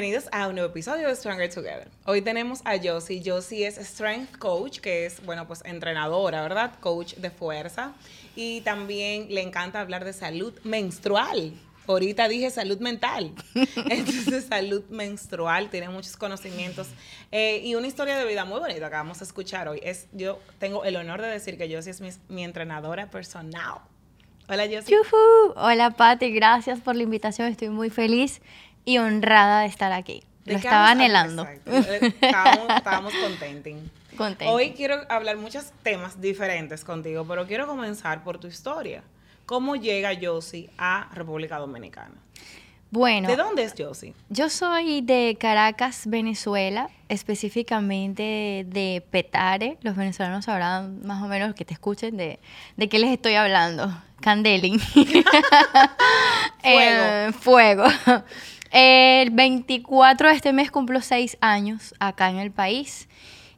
Bienvenidos a un nuevo episodio de Stronger Together. Hoy tenemos a Josie. Josie es Strength Coach, que es, bueno, pues entrenadora, ¿verdad? Coach de fuerza. Y también le encanta hablar de salud menstrual. Ahorita dije salud mental. Entonces, salud menstrual, tiene muchos conocimientos eh, y una historia de vida muy bonita que vamos a escuchar hoy. Es, yo tengo el honor de decir que Josie es mi, mi entrenadora personal. Hola, Josie. Hola, Pati. Gracias por la invitación. Estoy muy feliz y honrada de estar aquí. Lo estaba anhelando. Eh, estábamos, estábamos contentos. Hoy quiero hablar muchos temas diferentes contigo, pero quiero comenzar por tu historia. ¿Cómo llega Josie a República Dominicana? Bueno. ¿De dónde es Josie? Yo soy de Caracas, Venezuela, específicamente de Petare. Los venezolanos sabrán más o menos que te escuchen de, de qué les estoy hablando. Candelin. fuego. Eh, fuego. El 24 de este mes cumplo seis años acá en el país.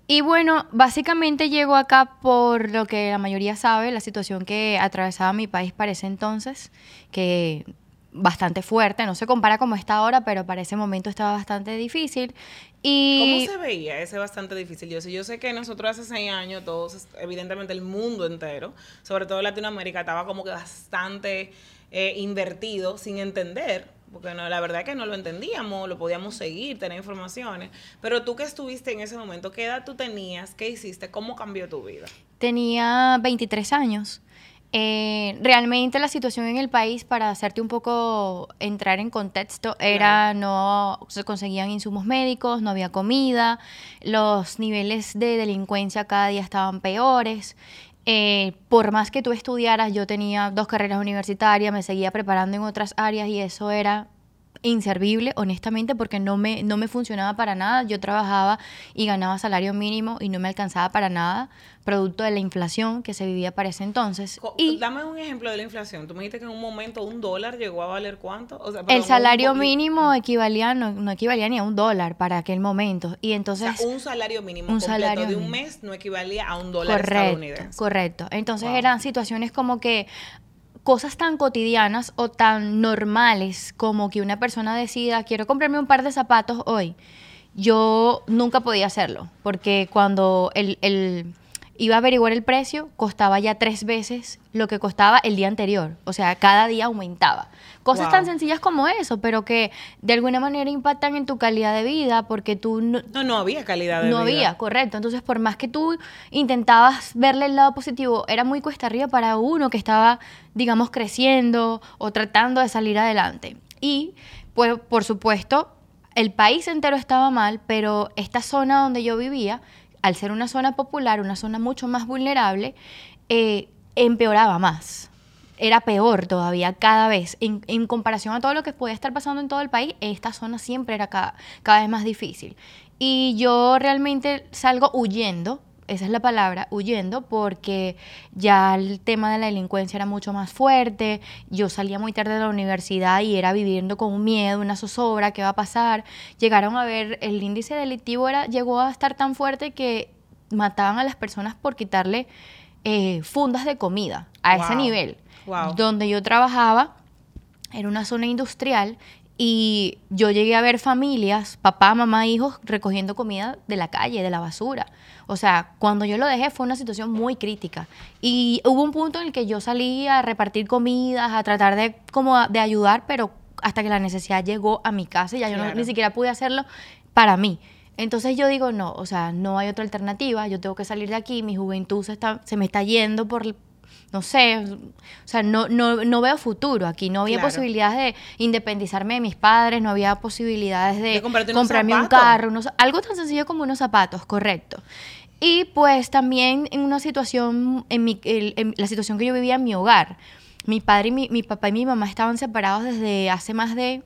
Y bueno, básicamente llego acá por lo que la mayoría sabe, la situación que atravesaba mi país para ese entonces, que bastante fuerte, no se compara como está ahora, pero para ese momento estaba bastante difícil. Y... ¿Cómo se veía ese bastante difícil? Yo sé, yo sé que nosotros hace seis años, todos, evidentemente el mundo entero, sobre todo Latinoamérica, estaba como que bastante eh, invertido sin entender porque no, la verdad es que no lo entendíamos, lo podíamos seguir, tener informaciones, pero tú que estuviste en ese momento, ¿qué edad tú tenías? ¿Qué hiciste? ¿Cómo cambió tu vida? Tenía 23 años. Eh, realmente la situación en el país, para hacerte un poco entrar en contexto, era no se conseguían insumos médicos, no había comida, los niveles de delincuencia cada día estaban peores. Eh, por más que tú estudiaras, yo tenía dos carreras universitarias, me seguía preparando en otras áreas y eso era inservible, honestamente, porque no me, no me funcionaba para nada. Yo trabajaba y ganaba salario mínimo y no me alcanzaba para nada, producto de la inflación que se vivía para ese entonces. Y Dame un ejemplo de la inflación. Tú me dijiste que en un momento un dólar llegó a valer cuánto. el salario mínimo equivalía, no, equivalía ni a un dólar para aquel momento. Y entonces... un salario mínimo un completo salario de un mes no equivalía a un dólar correcto, estadounidense. Correcto. Entonces eran situaciones como que cosas tan cotidianas o tan normales como que una persona decida, quiero comprarme un par de zapatos hoy, yo nunca podía hacerlo, porque cuando el, el, iba a averiguar el precio, costaba ya tres veces lo que costaba el día anterior. O sea, cada día aumentaba. Cosas tan sencillas como eso, pero que de alguna manera impactan en tu calidad de vida porque tú... No, no, no había calidad de vida. No había, correcto. Entonces, por más que tú intentabas verle el lado positivo, era muy cuesta arriba para uno que estaba, digamos, creciendo o tratando de salir adelante. Y, pues, por supuesto, el país entero estaba mal, pero esta zona donde yo vivía al ser una zona popular, una zona mucho más vulnerable, eh, empeoraba más. Era peor todavía cada vez. En, comparación a todo lo que podía estar pasando en todo el país, esta zona siempre era cada, cada vez más difícil. Y yo realmente salgo huyendo esa es la palabra, huyendo, porque ya el tema de la delincuencia era mucho más fuerte, yo salía muy tarde de la universidad y era viviendo con un miedo, una zozobra, ¿qué va a pasar? Llegaron a ver, el índice delictivo era, llegó a estar tan fuerte que mataban a las personas por quitarle eh, fundas de comida, a ese nivel. Donde yo trabajaba, era una zona industrial y yo llegué a ver familias, papá, mamá, hijos, recogiendo comida de la calle, de la basura. O sea, cuando yo lo dejé fue una situación muy crítica. Y hubo un punto en el que yo salí a repartir comidas, a tratar de, como de ayudar, pero hasta que la necesidad llegó a mi casa y ya yo ni siquiera pude hacerlo para mí. Entonces yo digo, no, o sea, no hay otra alternativa, yo tengo que salir de aquí, mi juventud se, está, se me está yendo por, no sé, o sea, no, no, no veo futuro aquí, no había posibilidades de independizarme de mis padres, no había posibilidades de, comprarme un carro, algo tan sencillo como unos zapatos, correcto. Y pues también en una situación, en, mi, en la situación que yo vivía en mi hogar, mi padre y mi, mi papá y mi mamá estaban separados desde hace más de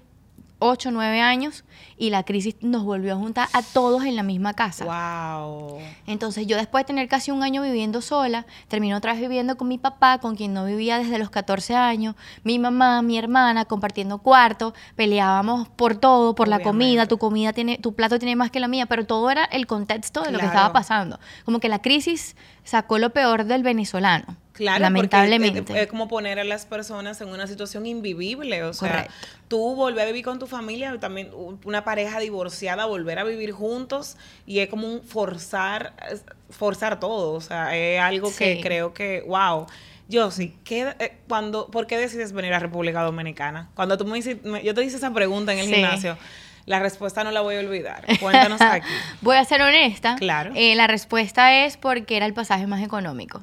8, 9 años y la crisis nos volvió a juntar a todos en la misma casa. Wow. Entonces yo después de tener casi un año viviendo sola, terminé otra vez viviendo con mi papá, con quien no vivía desde los 14 años, mi mamá, mi hermana, compartiendo cuarto, peleábamos por todo, por la comida, tu comida tiene, tu plato tiene más que la mía, pero todo era el contexto de lo que estaba pasando. Como que la crisis sacó lo peor del venezolano Claro, lamentablemente. porque es, como poner a las personas en una situación invivible. O sea, Correcto. tú volver a vivir con tu familia, también una pareja divorciada, volver a vivir juntos, y es como un forzar, forzar todo. O sea, es algo que creo que, wow. Yo sí, ¿qué, eh, cuando, ¿por qué decides venir a República Dominicana? Cuando tú me, hici- me- yo te hice esa pregunta en el Sí. gimnasio, la respuesta no la voy a olvidar. Cuéntanos aquí. Voy a ser honesta. Claro. Eh, la respuesta es porque era el pasaje más económico.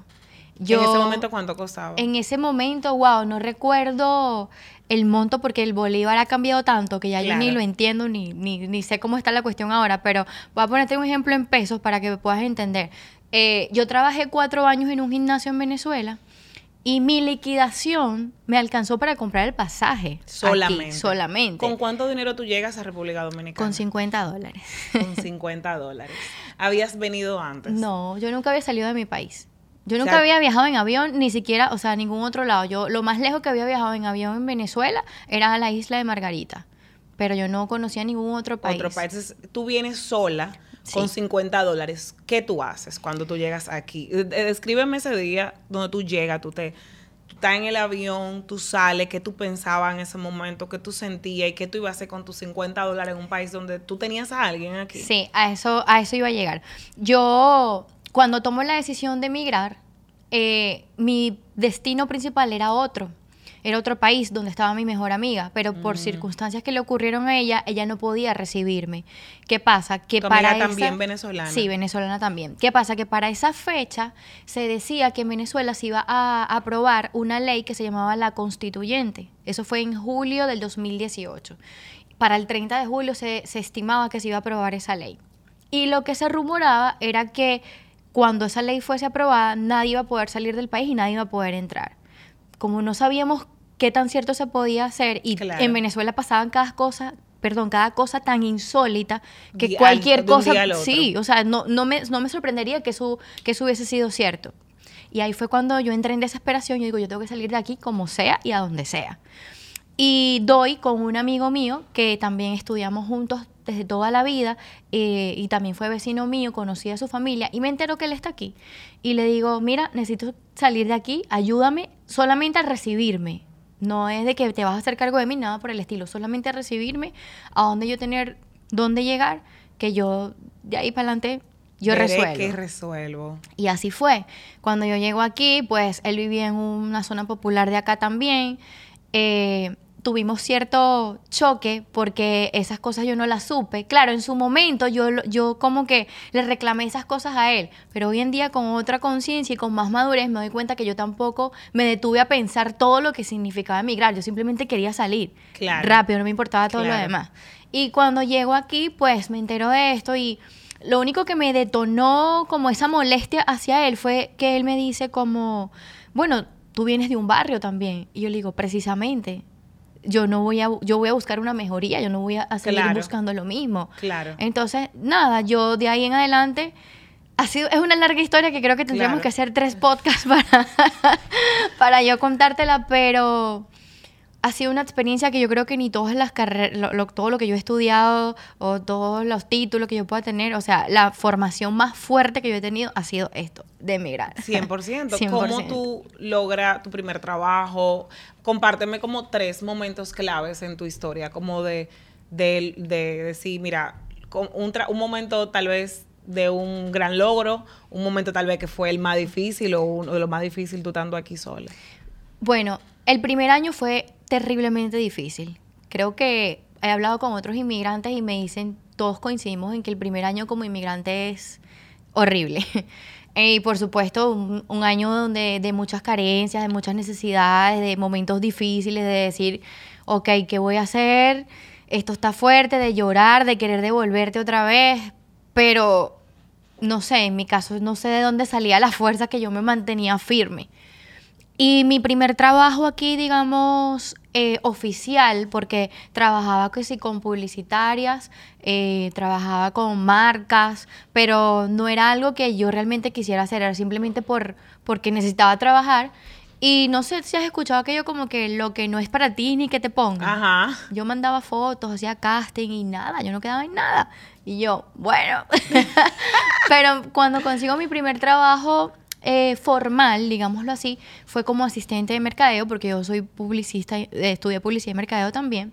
Yo, en ese momento, ¿cuánto costaba? En ese momento, wow, no recuerdo el monto porque el bolívar ha cambiado tanto que ya yo ni lo entiendo ni, ni, ni sé cómo está la cuestión ahora, pero voy a ponerte un ejemplo en pesos para que puedas entender. Eh, yo trabajé cuatro años en un gimnasio en Venezuela y mi liquidación me alcanzó para comprar el pasaje. aquí, Solamente. solamente. ¿Con cuánto dinero tú llegas a República Dominicana? Con 50 dólares. Con 50 dólares. ¿Habías venido antes? No, yo nunca había salido de mi país. Yo O nunca sea- había viajado en avión, ni siquiera, o sea, a ningún otro lado. Yo lo más lejos que había viajado en avión en Venezuela era a la isla de Margarita. Pero yo no conocía ningún otro país. Otro país. Entonces, tú vienes sola Sí. con 50 dólares. ¿Qué tú haces cuando tú llegas aquí? Eh, eh, Descríbeme ese día donde tú llegas, tú te... tú estás en el avión, tú sales, qué tú pensabas en ese momento, qué tú sentías y qué tú ibas a hacer con tus 50 dólares en un país donde tú tenías a alguien aquí. Sí, a eso, a eso iba a llegar. Yo, cuando tomo la decisión de emigrar, eh, mi destino principal era otro. Era otro país donde estaba mi mejor amiga, pero Mm. por circunstancias que le ocurrieron a ella, ella no podía recibirme. ¿Qué pasa? Que Tu para amiga esa- también venezolana. Sí, venezolana también. ¿Qué pasa? Que para esa fecha se decía que en Venezuela se iba a aprobar una ley que se llamaba la constituyente. Eso fue en julio del 2018. Para el 30 de julio se, se estimaba que se iba a aprobar esa ley. Y lo que se rumoraba era que cuando esa ley fuese aprobada, nadie iba a poder salir del país y nadie iba a poder entrar. Como no sabíamos qué tan cierto se podía hacer y Claro. en Venezuela pasaban cada cosa, perdón, cada cosa tan insólita que Di- cualquier cosa, sí, o sea, no, no, me, no me sorprendería que eso, que eso hubiese sido cierto. Y ahí fue cuando yo entré en desesperación, yo digo, yo tengo que salir de aquí como sea y a donde sea. Y doy con un amigo mío que también estudiamos juntos desde toda la vida eh, y también fue vecino mío, conocí a su familia y me entero que él está aquí. Y le digo, mira, necesito salir de aquí, ayúdame solamente a recibirme. No es de que te vas a hacer cargo de mí, nada por el estilo, solamente a recibirme, a donde yo tener, dónde llegar, que yo de ahí para adelante yo resuelvo. que resuelvo. Y así fue. Cuando yo llego aquí, pues él vivía en una zona popular de acá también. Eh, tuvimos cierto choque porque esas cosas yo no las supe. Claro, en su momento yo, yo como que le reclamé esas cosas a él, pero hoy en día con otra conciencia y con más madurez me doy cuenta que yo tampoco me detuve a pensar todo lo que significaba emigrar. Yo simplemente quería salir Claro. rápido, no me importaba todo lo demás. Y cuando llego aquí, pues me entero de esto y lo único que me detonó como esa molestia hacia él fue que él me dice como, bueno, tú vienes de un barrio también. Y yo le digo, precisamente, yo no voy a, yo voy a buscar una mejoría, yo no voy a, seguir Claro. buscando lo mismo. Claro. Entonces, nada, yo de ahí en adelante, ha sido, es una larga historia que creo que tendríamos Claro. que hacer tres podcasts para, para yo contártela, pero ha sido una experiencia que yo creo que ni todas las carreras, todo lo que yo he estudiado o todos los títulos que yo pueda tener, o sea, la formación más fuerte que yo he tenido ha sido esto, de emigrar. 100%. 100%. ¿Cómo tú logras tu primer trabajo? Compárteme como tres momentos claves en tu historia, como de, de, de decir, mira, un, tra- un momento tal vez de un gran logro, un momento tal vez que fue el más difícil o uno de lo más difícil tú estando aquí sola. Bueno, el primer año fue terriblemente difícil. Creo que he hablado con otros inmigrantes y me dicen, todos coincidimos en que el primer año como inmigrante es horrible. Y por supuesto, un, un año donde de muchas carencias, de muchas necesidades, de momentos difíciles, de decir, ok, ¿qué voy a hacer? Esto está fuerte, de llorar, de querer devolverte otra vez, pero no sé, en mi caso no sé de dónde salía la fuerza que yo me mantenía firme. Y mi primer trabajo aquí, digamos, eh, oficial, porque trabajaba que sí, con publicitarias, eh, trabajaba con marcas, pero no era algo que yo realmente quisiera hacer, era simplemente por, porque necesitaba trabajar. Y no sé si has escuchado aquello como que lo que no es para ti ni que te pongan. Ajá. Yo mandaba fotos, hacía casting y nada, yo no quedaba en nada. Y yo, bueno. Pero cuando consigo mi primer trabajo, eh, formal, digámoslo así, fue como asistente de mercadeo, porque yo soy publicista, eh, estudié publicidad y mercadeo también.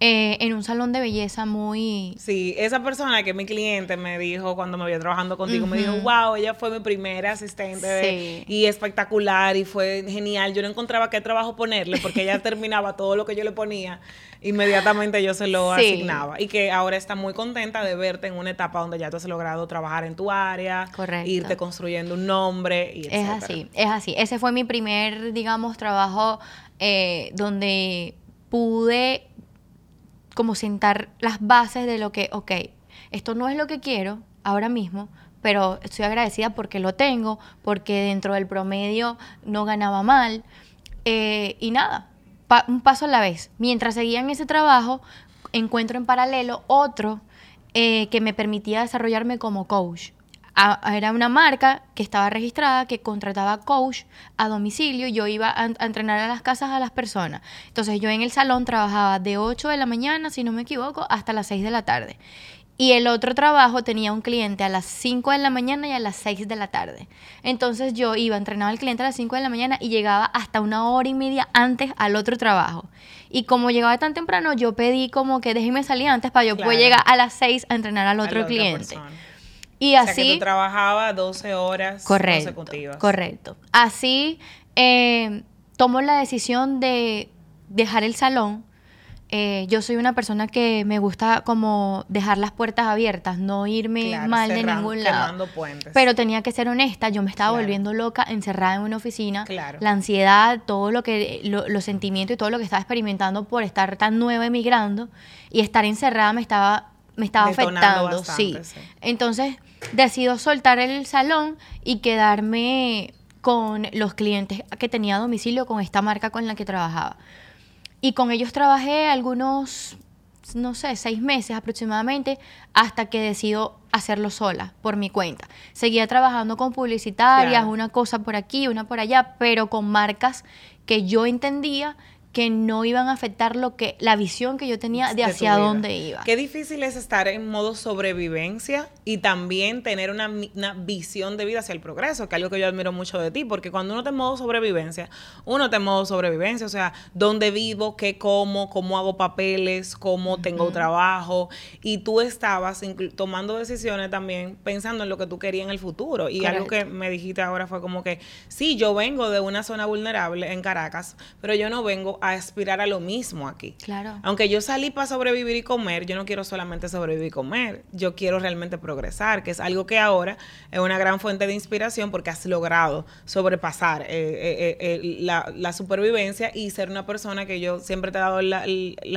Eh, en un salón de belleza muy... Sí, esa persona que mi cliente me dijo cuando me había trabajando contigo, me dijo, wow, ella fue mi primera asistente y espectacular y fue genial. Yo no encontraba qué trabajo ponerle porque ella terminaba todo lo que yo le ponía, inmediatamente yo se lo asignaba. Y que ahora está muy contenta de verte en una etapa donde ya tú has logrado trabajar en tu área, irte construyendo un nombre y Es así, es así. Ese fue mi primer, digamos, trabajo eh, donde pude como sentar las bases de lo que, ok, esto no es lo que quiero ahora mismo, pero estoy agradecida porque lo tengo, porque dentro del promedio no ganaba mal. Eh, y nada, un paso a la vez. Mientras seguía en ese trabajo, encuentro en paralelo otro eh, que me permitía desarrollarme como coach era una marca que estaba registrada que contrataba coach a domicilio. Yo iba a, entrenar a las casas a las personas. Entonces yo en el salón trabajaba de 8 de la mañana, si no me equivoco, hasta las 6 de la tarde. Y el otro trabajo tenía un cliente a las 5 de la mañana y a las 6 de la tarde. Entonces yo iba, a entrenar al cliente a las 5 de la mañana y llegaba hasta una hora y media antes al otro trabajo. Y como llegaba tan temprano, yo pedí como que déjeme salir antes para yo poder llegar a las 6 a entrenar al otro cliente. Y así. O sea, que tú trabajabas 12 horas correcto, consecutivas. Correcto. Así eh, tomo la decisión de dejar el salón. Eh, yo soy una persona que me gusta como dejar las puertas abiertas, no irme mal de ningún lado. Puentes. Pero tenía que ser honesta, yo me estaba volviendo loca encerrada en una oficina. Claro. La ansiedad, todo lo que, los sentimientos y todo lo que estaba experimentando por estar tan nueva emigrando y estar encerrada me estaba me estaba afectando, sí. Entonces decido soltar el salón y quedarme con los clientes que tenía a domicilio con esta marca con la que trabajaba. Y con ellos trabajé algunos, no sé, seis meses aproximadamente, hasta que decido hacerlo sola, por mi cuenta. Seguía trabajando con publicitarias, una cosa por aquí, una por allá, pero con marcas que yo entendía que no iban a afectar lo que la visión que yo tenía de, hacia dónde iba. Qué difícil es estar en modo sobrevivencia y también tener una, visión de vida hacia el progreso, que es algo que yo admiro mucho de ti, porque cuando uno está en modo sobrevivencia, uno está en modo sobrevivencia, o sea, dónde vivo, qué como, cómo hago papeles, cómo tengo trabajo, y tú estabas tomando decisiones también pensando en lo que tú querías en el futuro. Y algo que me dijiste ahora fue como que, sí, yo vengo de una zona vulnerable en Caracas, pero yo no vengo a aspirar a lo mismo aquí. Claro. Aunque yo salí para sobrevivir y comer, yo no quiero solamente sobrevivir y comer, yo quiero realmente progresar, que es algo que ahora es una gran fuente de inspiración porque has logrado sobrepasar eh, eh, eh, la, supervivencia y ser una persona que yo siempre te he dado la,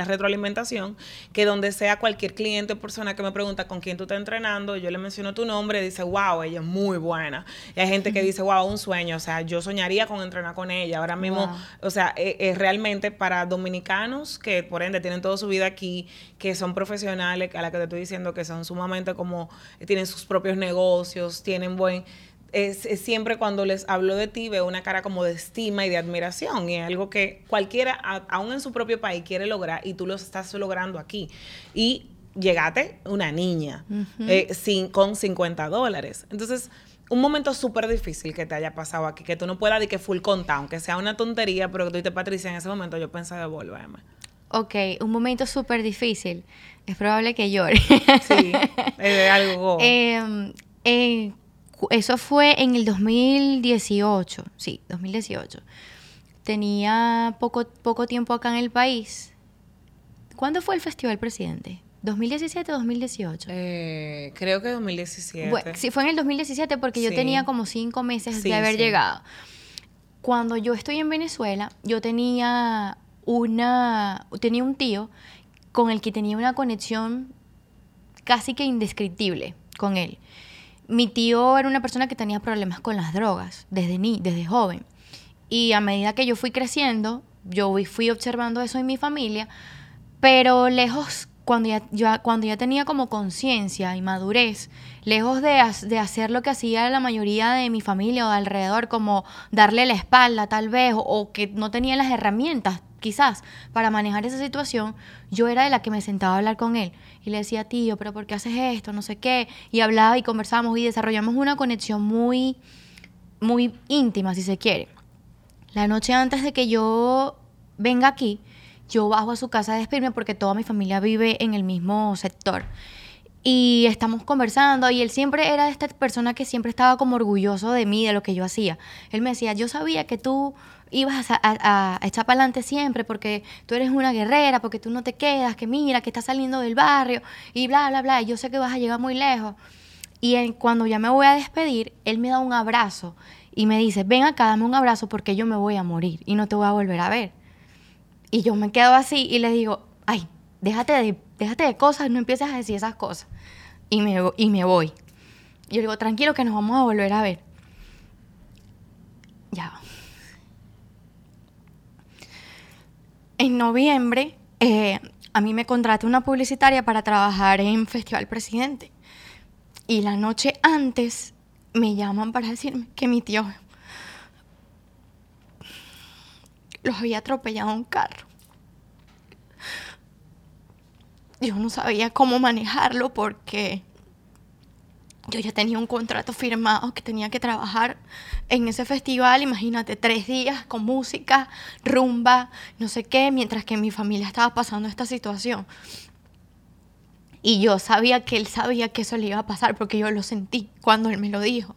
retroalimentación, que donde sea cualquier cliente o persona que me pregunta con quién tú estás entrenando, yo le menciono tu nombre dice, wow, ella es muy buena. Y hay gente que dice, wow, un sueño, o sea, yo soñaría con entrenar con ella. Ahora mismo, o sea, es para dominicanos que por ende tienen toda su vida aquí, que son profesionales, a la que te estoy diciendo que son sumamente como, tienen sus propios negocios, tienen buen... Es, siempre cuando les hablo de ti veo una cara como de estima y de admiración y es algo que cualquiera, aún en su propio país, quiere lograr y tú lo estás logrando aquí. Y llegate una niña eh, sin, con 50 dólares. Entonces, un momento súper difícil que te haya pasado aquí, que tú no puedas decir que full conta, aunque sea una tontería, pero que tú dices, Patricia, en ese momento yo pensé devolverme. Ok, un momento súper difícil. Es probable que llore. Sí, es algo. Em, eh, eso fue en el 2018, sí, 2018. Tenía poco, poco tiempo acá en el país. ¿Cuándo fue el Festival Presidente? ¿2017 o 2018? Eh, creo que 2017. sí, fue en el 2017 porque yo tenía como cinco meses de haber llegado. Cuando yo estoy en Venezuela, yo tenía una tenía un tío con el que tenía una conexión casi que indescriptible con él. Mi tío era una persona que tenía problemas con las drogas desde ni, desde joven. Y a medida que yo fui creciendo, yo fui observando eso en mi familia, pero lejos cuando ya, cuando ya tenía como conciencia y madurez, lejos de, de, hacer lo que hacía la mayoría de mi familia o de alrededor, como darle la espalda tal vez, o, que no tenía las herramientas quizás para manejar esa situación, yo era de la que me sentaba a hablar con él y le decía, tío, pero ¿por qué haces esto? No sé qué. Y hablaba y conversábamos y desarrollamos una conexión muy muy íntima, si se quiere. La noche antes de que yo venga aquí, yo bajo a su casa a despedirme porque toda mi familia vive en el mismo sector. Y estamos conversando y él siempre era esta persona que siempre estaba como orgulloso de mí, de lo que yo hacía. Él me decía, yo sabía que tú ibas a, a, echar para adelante siempre porque tú eres una guerrera, porque tú no te quedas, que mira, que estás saliendo del barrio y bla, bla, bla, y yo sé que vas a llegar muy lejos. Y cuando ya me voy a despedir, él me da un abrazo y me dice, ven acá, dame un abrazo porque yo me voy a morir y no te voy a volver a ver. Y yo me quedo así y le digo, ay, déjate de, déjate de cosas, no empieces a decir esas cosas. Y me, y me voy. Y yo digo, tranquilo que nos vamos a volver a ver. Ya. En noviembre, eh, a mí me contrata una publicitaria para trabajar en Festival Presidente. Y la noche antes me llaman para decirme que mi tío los había atropellado un carro. Yo no sabía cómo manejarlo porque yo ya tenía un contrato firmado que tenía que trabajar en ese festival, imagínate, tres días con música, rumba, no sé qué, mientras que mi familia estaba pasando esta situación. Y yo sabía que él sabía que eso le iba a pasar porque yo lo sentí cuando él me lo dijo.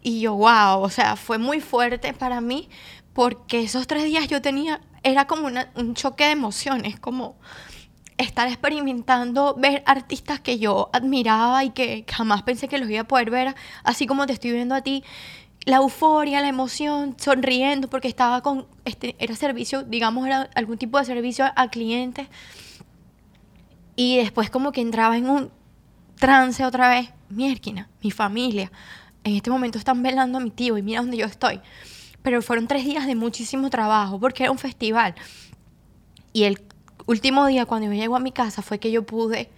Y yo, wow, o sea, fue muy fuerte para mí porque esos tres días yo tenía, era como un choque de emociones, como estar experimentando, ver artistas que yo admiraba y que jamás pensé que los iba a poder ver, así como te estoy viendo a ti, la euforia, la emoción, sonriendo porque estaba con, este, era servicio, digamos, era algún tipo de servicio a clientes y después como que entraba en un trance otra vez. Mierquina, mi familia. En este momento están velando a mi tío y mira dónde yo estoy. Pero fueron tres días de muchísimo trabajo porque era un festival. Y el último día cuando yo llego a mi casa fue que yo pude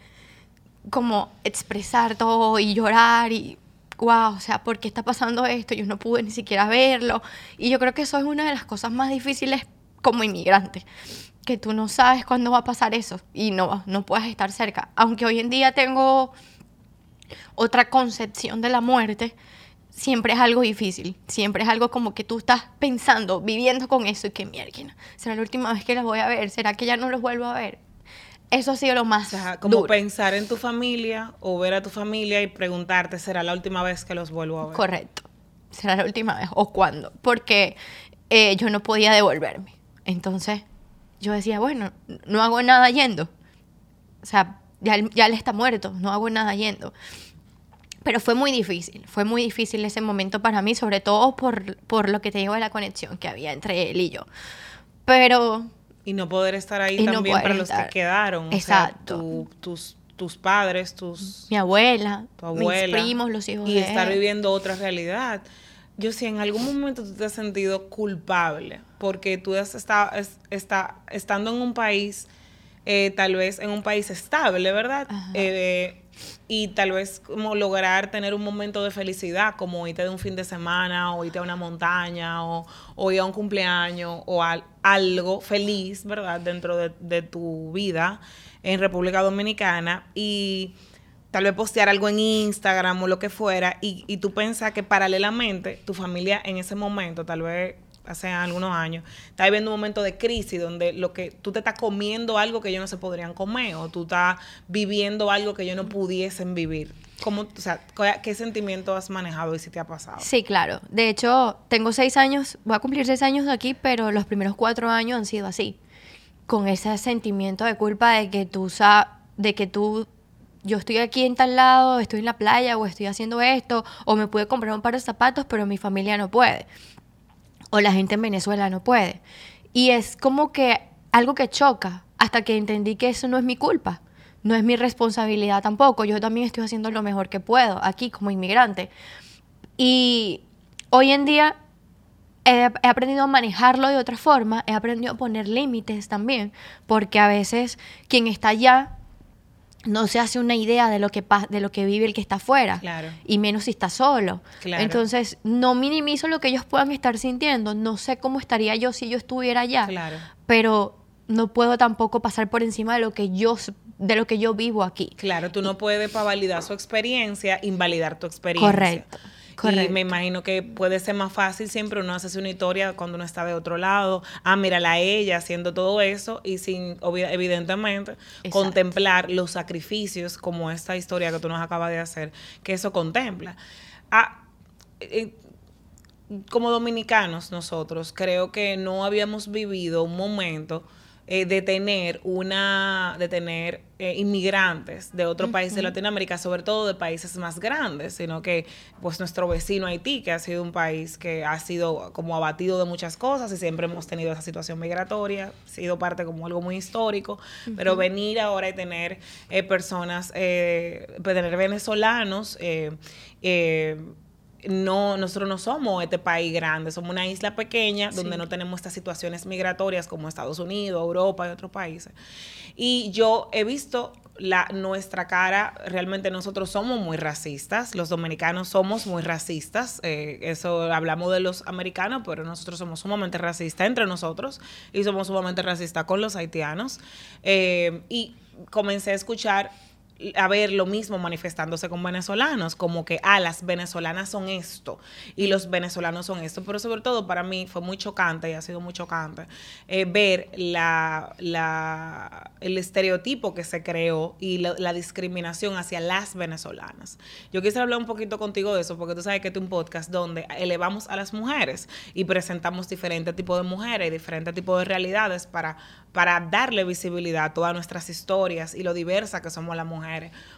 como expresar todo y llorar y wow, o sea, ¿por qué está pasando esto? Yo no pude ni siquiera verlo. Y yo creo que eso es una de las cosas más difíciles como inmigrante que tú no sabes cuándo va a pasar eso y no, no puedes estar cerca. Aunque hoy en día tengo otra concepción de la muerte, siempre es algo difícil, siempre es algo como que tú estás pensando, viviendo con eso y que mierda, será la última vez que los voy a ver, será que ya no los vuelvo a ver. Eso ha sido lo más. O sea, como pensar en tu familia o ver a tu familia y preguntarte, ¿será la última vez que los vuelvo a ver? Correcto. ¿Será la última vez o cuándo? Porque eh, yo no podía devolverme. Entonces, yo decía, bueno, no hago nada yendo. O sea, ya, ya él está muerto, no hago nada yendo. Pero fue muy difícil, fue muy difícil ese momento para mí, sobre todo por, por lo que te digo de la conexión que había entre él y yo. Pero... Y no poder estar ahí también para los que quedaron. Exacto. tus, tus padres, tus... Mi abuela, tu abuela, mis primos, los hijos y estar viviendo otra realidad. Yo si en algún momento tú te has sentido culpable porque tú has estado, está, estando en un país, eh, tal vez en un país estable, ¿verdad? Eh, y tal vez como lograr tener un momento de felicidad, como irte de un fin de semana, o irte a una montaña, o, o ir a un cumpleaños, o algo feliz, ¿verdad? Dentro de, de tu vida en República Dominicana. Y tal vez postear algo en Instagram o lo que fuera, y, y tú piensas que paralelamente tu familia en ese momento, tal vez hace algunos años, estás viviendo un momento de crisis donde lo que tú te estás comiendo algo que ellos no se podrían comer o tú estás viviendo algo que ellos no pudiesen vivir. ¿Cómo, o sea, ¿Qué sentimiento has manejado y si te ha pasado? Sí, claro. De hecho, tengo seis años, voy a cumplir seis años de aquí, pero los primeros cuatro años han sido así. Con ese sentimiento de culpa de que tú de que tú yo estoy aquí en tal lado, estoy en la playa o estoy haciendo esto, o me pude comprar un par de zapatos, pero mi familia no puede o la gente en Venezuela no puede. Y es como que algo que choca hasta que entendí que eso no es mi culpa, no es mi responsabilidad tampoco. Yo también estoy haciendo lo mejor que puedo aquí como inmigrante. Y hoy en día he, he, aprendido a manejarlo de otra forma, he aprendido a poner límites también, porque a veces quien está allá no se hace una idea de lo que de lo que vive el que está afuera claro. y menos si está solo. Entonces, no minimizo lo que ellos puedan estar sintiendo, no sé cómo estaría yo si yo estuviera allá. Claro. Pero no puedo tampoco pasar por encima de lo que yo de lo que yo vivo aquí. Claro, tú no puedes para validar su experiencia invalidar tu experiencia. Correcto. Y me imagino que puede ser más fácil siempre uno hace una historia cuando uno está de otro lado. Ah, mírala a ella haciendo todo eso y sin, evidentemente, contemplar los sacrificios como esta historia que tú nos acabas de hacer, que eso contempla. Ah, eh, como dominicanos nosotros, creo que no habíamos vivido un momento eh, de tener una, de tener eh, inmigrantes de otro país de Latinoamérica, sobre todo de países más grandes, sino que pues nuestro vecino Haití, que ha sido un país que ha sido como abatido de muchas cosas y siempre hemos tenido esa situación migratoria, ha sido parte como algo muy histórico, pero venir ahora y tener eh, personas, tener venezolanos, no, nosotros no somos este país grande, somos una isla pequeña donde no tenemos estas situaciones migratorias como Estados Unidos, Europa y otros países. Y yo he visto la, nuestra cara, realmente nosotros somos muy racistas, los dominicanos somos muy racistas, eh, eso hablamos de los americanos, pero nosotros somos sumamente racistas entre nosotros y somos sumamente racistas con los haitianos. Eh, y comencé a escuchar a ver lo mismo manifestándose con venezolanos, como que, ah, las venezolanas son esto y los venezolanos son esto, pero sobre todo para mí fue muy chocante y ha sido muy chocante eh, ver la, el estereotipo que se creó y la, discriminación hacia las venezolanas. Yo quisiera hablar un poquito contigo de eso, porque tú sabes que este es un podcast donde elevamos a las mujeres y presentamos diferentes tipos de mujeres y diferentes tipos de realidades para para darle visibilidad a todas nuestras historias y lo diversa que somos las mujeres,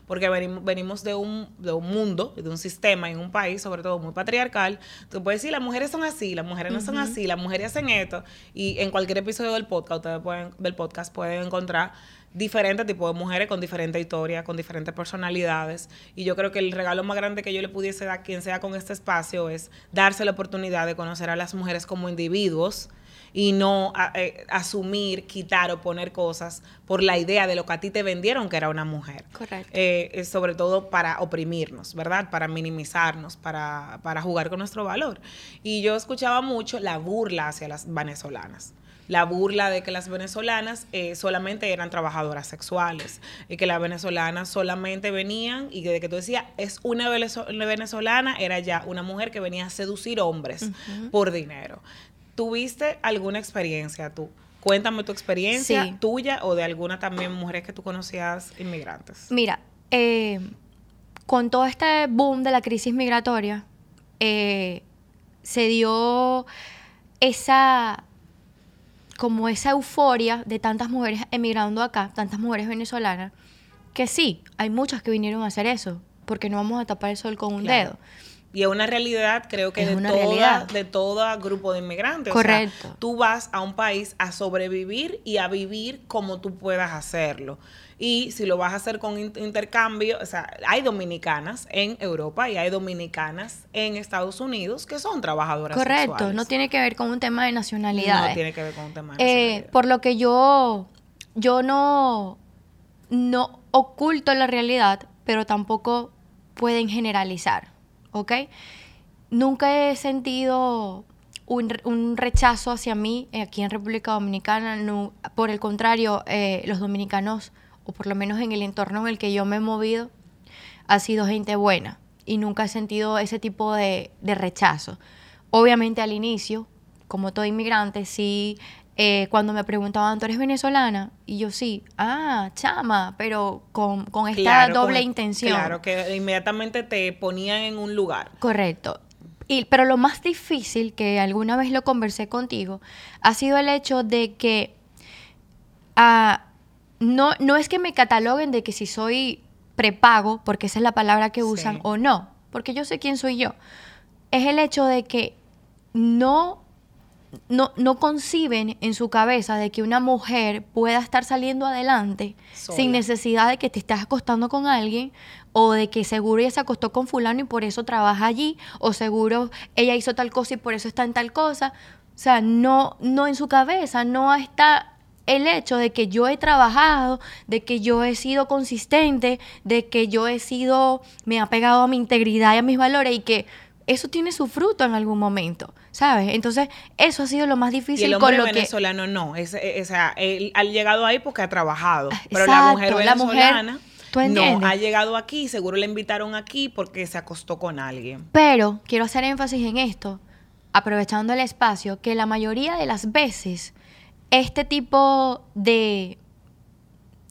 porque venimos, venimos de, un, de un mundo, de un sistema en un país, sobre todo muy patriarcal. Tú puedes decir, las mujeres son así, las mujeres no son así, las mujeres hacen esto, y en cualquier episodio del podcast, ustedes pueden, del podcast pueden encontrar diferentes tipos de mujeres con diferentes historias, con diferentes personalidades. Y yo creo que el regalo más grande que yo le pudiese dar a quien sea con este espacio es darse la oportunidad de conocer a las mujeres como individuos, y no eh, asumir, quitar o poner cosas por la idea de lo que a ti te vendieron que era una mujer. Correcto. Eh, sobre todo para oprimirnos, ¿verdad? Para minimizarnos, para, para jugar con nuestro valor. Y yo escuchaba mucho la burla hacia las venezolanas la burla de que las venezolanas eh, solamente eran trabajadoras sexuales y que las venezolanas solamente venían y que de que tú decías es una venezolana era ya una mujer que venía a seducir hombres por dinero. ¿Tuviste alguna experiencia tú? Cuéntame tu experiencia tuya o de alguna también mujeres que tú conocías inmigrantes. Mira, eh, con todo este boom de la crisis migratoria, eh, se dio esa como esa euforia de tantas mujeres emigrando acá, tantas mujeres venezolanas, que sí, hay muchas que vinieron a hacer eso, porque no vamos a tapar el sol con un dedo. Y es una realidad, creo que de, toda, de todo grupo de inmigrantes. Correcto. tú vas a un país a sobrevivir y a vivir como tú puedas hacerlo. Y si lo vas a hacer con intercambio, o sea, hay dominicanas en Europa y hay dominicanas en Estados Unidos que son trabajadoras Correcto, no tiene que ver con un tema de nacionalidad. No tiene que ver con un tema de eh, nacionalidad. por lo que yo, yo no, no oculto la realidad, pero tampoco pueden generalizar. ¿Ok? Nunca he sentido un, rechazo hacia mí eh, aquí en República Dominicana. por el contrario, eh, los dominicanos, o por lo menos en el entorno en el que yo me he movido, ha sido gente buena y nunca he sentido ese tipo de, de rechazo. Obviamente al inicio, como todo inmigrante, sí eh, cuando me preguntaban, ¿tú eres venezolana? Y yo sí, ah, chama, pero con, esta doble intención. Claro, que inmediatamente te ponían en un lugar. Correcto. Y, pero lo más difícil, que alguna vez lo conversé contigo, ha sido el hecho de que ah, no, no es que me cataloguen de que si soy prepago, porque esa es la palabra que usan, o no, porque yo sé quién soy yo. Es el hecho de que no no, no conciben en su cabeza de que una mujer pueda estar saliendo adelante sin necesidad de que te estés acostando con alguien o de que seguro ella se acostó con fulano y por eso trabaja allí o seguro ella hizo tal cosa y por eso está en tal cosa. O sea, no, no en su cabeza no está el hecho de que yo he trabajado, de que yo he sido consistente, de que yo he sido, me ha pegado a mi integridad y a mis valores y que eso tiene su fruto en algún momento, ¿sabes? Entonces, eso ha sido lo más difícil y el con lo venezolano no, es, es, él ha llegado ahí porque ha trabajado, pero la mujer venezolana. No, ha llegado aquí, seguro le invitaron aquí porque se acostó con alguien. Pero quiero hacer énfasis en esto, aprovechando el espacio, que la mayoría de las veces este tipo de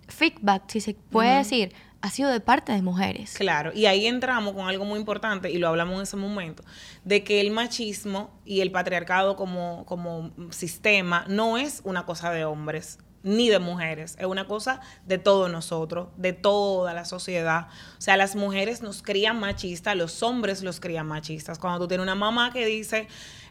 feedback, si se puede Ujú. decir, ha sido de parte de mujeres. Claro, y ahí entramos con algo muy importante, y lo hablamos en ese momento, de que el machismo y el patriarcado como, como sistema no es una cosa de hombres ni de mujeres, es una cosa de todos nosotros, de toda la sociedad. O sea, las mujeres nos crían machistas, los hombres los crían machistas. Cuando tú tienes una mamá que dice,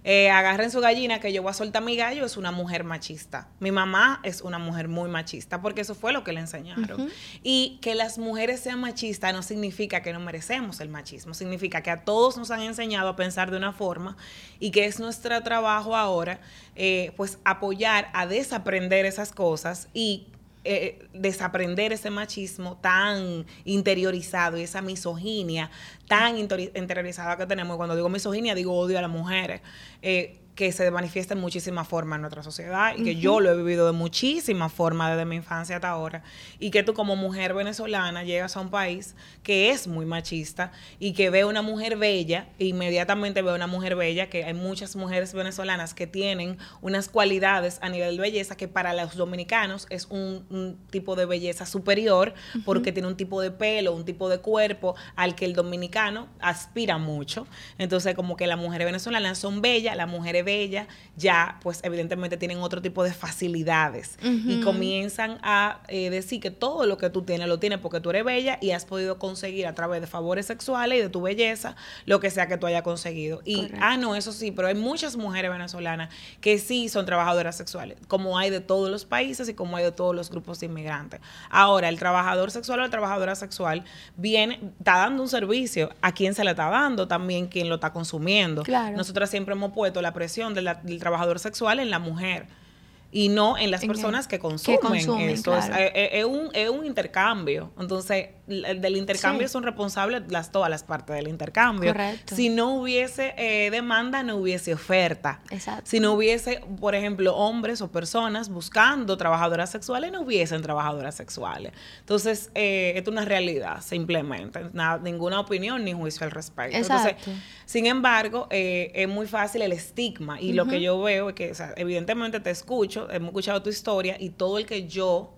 eh, agarren su gallina que yo voy a soltar mi gallo, es una mujer machista. Mi mamá es una mujer muy machista, porque eso fue lo que le enseñaron. Y que las mujeres sean machistas no significa que no merecemos el machismo, significa que a todos nos han enseñado a pensar de una forma y que es nuestro trabajo ahora, eh, pues apoyar a desaprender esas cosas y eh, desaprender ese machismo tan interiorizado y esa misoginia tan interiorizada que tenemos. Cuando digo misoginia, digo odio a las mujeres, eh, que se manifiesta en muchísimas formas en nuestra sociedad y que yo lo he vivido de muchísimas formas desde mi infancia hasta ahora. Y que tú como mujer venezolana llegas a un país que es muy machista y que ve una mujer bella, e inmediatamente ve una mujer bella, que hay muchas mujeres venezolanas que tienen unas cualidades a nivel de belleza que para los dominicanos es un, un tipo de belleza superior porque tiene un tipo de pelo, un tipo de cuerpo al que el dominicano aspira mucho. Entonces como que las mujeres venezolanas son bellas, las mujeres bellas ya pues evidentemente tienen otro tipo de facilidades y comienzan a eh, decir que todo lo que tú tienes lo tienes porque tú eres bella y has podido conseguir a través de favores sexuales y de tu belleza lo que sea que tú hayas conseguido. Y, Correcto. ah, no, eso sí, pero hay muchas mujeres venezolanas que sí son trabajadoras sexuales, como hay de todos los países y como hay de todos los grupos de inmigrantes. Ahora, el trabajador sexual o la trabajadora sexual viene, está dando un servicio. ¿A quién se le está dando? También quién lo está consumiendo. Claro. Nosotras siempre hemos puesto la presión de la- del trabajador sexual en la mujer y no en las personas que que consumen, esto. Es- claro. Es, es- es un, es un intercambio. Entonces, del intercambio Sí. son responsables las, todas las partes del intercambio. Correcto. Si no hubiese eh, demanda, no hubiese oferta. Exacto. Si no hubiese, por ejemplo, hombres o personas buscando trabajadoras sexuales, no hubiesen trabajadoras sexuales. Entonces, eh, esto es una realidad, simplemente. Nada- ninguna opinión ni juicio al respecto. Exacto. Entonces, sin embargo, eh, es muy fácil el estigma. Y lo que yo veo es que, o sea, evidentemente te escucho, hemos escuchado tu historia y todo el que yo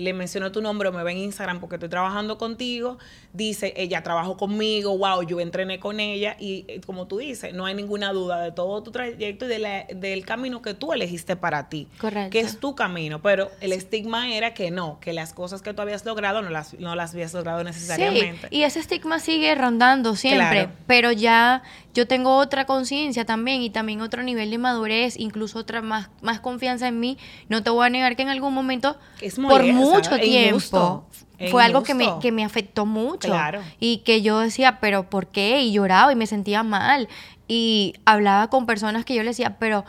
le menciono tu nombre o me ve en Instagram porque estoy trabajando contigo, dice, ella trabajó conmigo, wow, yo entrené con ella y eh, como tú dices, no hay ninguna duda de todo tu trayecto y de la- del camino que tú elegiste para ti. Correcto. Que es tu camino, pero el estigma era que no, que las cosas que tú habías logrado no las, no las habías logrado necesariamente. Sí, y ese estigma sigue rondando siempre, Claro. pero ya yo tengo otra conciencia también y también otro nivel de madurez, incluso otra más, más confianza en mí. No te voy a negar que en algún momento, Es por molesta, mucho es tiempo, injusto, es fue algo que me, que me afectó mucho. Claro. Y que yo decía, pero ¿por qué? Y lloraba y me sentía mal. Y hablaba con personas que yo le decía, pero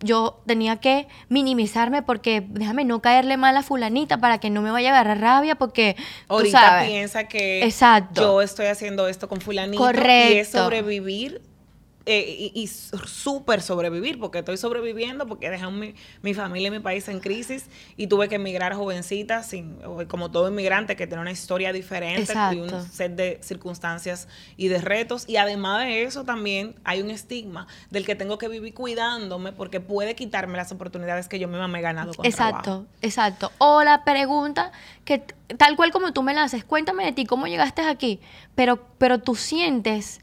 yo tenía que minimizarme porque déjame no caerle mal a fulanita para que no me vaya a agarrar rabia porque tú Ahorita sabes. piensa que Exacto. yo estoy haciendo esto con fulanito y es Correcto. sobrevivir eh, y, y súper sobrevivir, porque estoy sobreviviendo, porque dejé mi, mi familia y mi país en crisis y tuve que emigrar jovencita, sin, como todo inmigrante que tiene una historia diferente y un Exacto. set de circunstancias y de retos. Y además de eso también hay un estigma del que tengo que vivir cuidándome porque puede quitarme las oportunidades que yo misma me he ganado con Exacto, trabajo. exacto. O la pregunta que tal cual como tú me la haces, cuéntame de ti, ¿cómo llegaste aquí? Pero, pero tú sientes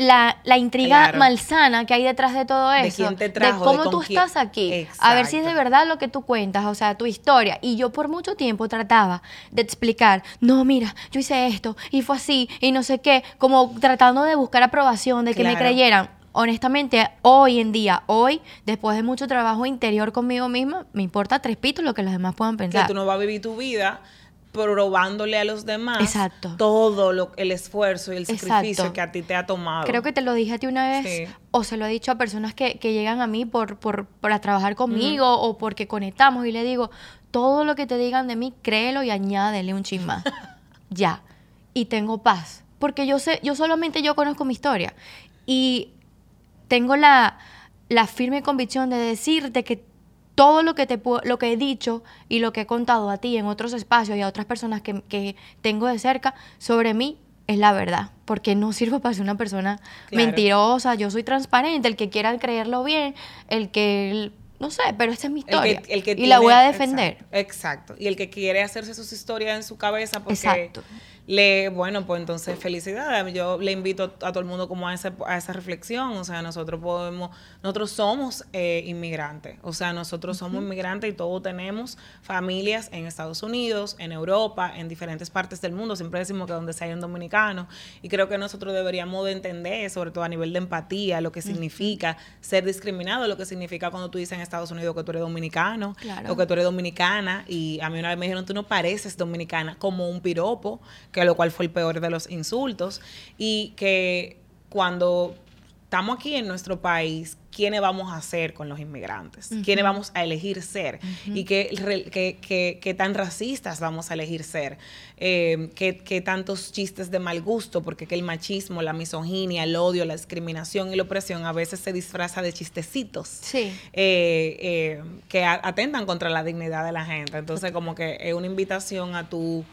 la, la intriga Claro. malsana que hay detrás de todo De eso. quién te trajo, de cómo tú quién- estás aquí. A ver si es de verdad lo que tú cuentas, o sea, tu historia. Y yo por mucho tiempo trataba de explicar, no, mira, yo hice esto y fue así y no sé qué, como tratando de buscar aprobación, de que me creyeran. Honestamente, hoy en día, hoy, después de mucho trabajo interior conmigo misma, me importa tres pitos lo que los demás puedan que pensar. tú no vas a vivir tu vida probándole a los demás Exacto. todo lo, el esfuerzo y el Exacto. sacrificio que a ti te ha tomado. Creo que te lo dije a ti una vez, Sí. o se lo he dicho a personas que, que llegan a mí por, por, para trabajar conmigo o porque conectamos y le digo, todo lo que te digan de mí, créelo y añádele un chin más. ya. Y tengo paz. Porque yo sé, yo solamente yo conozco mi historia. Y tengo la, la firme convicción de decirte que todo lo que, te lo que he dicho y lo que he contado a ti en otros espacios y a otras personas que, que tengo de cerca sobre mí es la verdad, porque no sirvo para ser una persona mentirosa, yo soy transparente, el que quiera creerlo bien, el que no sé, pero esta es mi historia. y la voy a defender. Exacto, Y el que quiere hacerse sus historias en su cabeza porque exacto le, bueno, pues entonces felicidades. Yo le invito a todo el mundo como a, a esa reflexión. O sea, nosotros podemos, nosotros somos eh, inmigrantes. O sea, nosotros somos inmigrantes y todos tenemos familias en Estados Unidos, en Europa, en diferentes partes del mundo. Siempre decimos que donde sea hay un dominicano. Y creo que nosotros deberíamos de entender, sobre todo a nivel de empatía, lo que significa ser discriminado, lo que significa cuando tú dices en Estados Unidos que tú eres dominicano, o que tú eres dominicana. Y a mí una vez me dijeron, tú no pareces dominicana, como un piropo, que lo cual fue el peor de los insultos, y que cuando estamos aquí en nuestro país, ¿quiénes vamos a ser con los inmigrantes? ¿Quiénes vamos a elegir ser? ¿Y qué, tan racistas vamos a elegir ser? Eh, ¿qué, tantos chistes de mal gusto? Porque que el machismo, la misoginia, el odio, la discriminación y la opresión a veces se disfraza de chistecitos eh, eh, que atentan contra la dignidad de la gente. Entonces, como que es una invitación a tu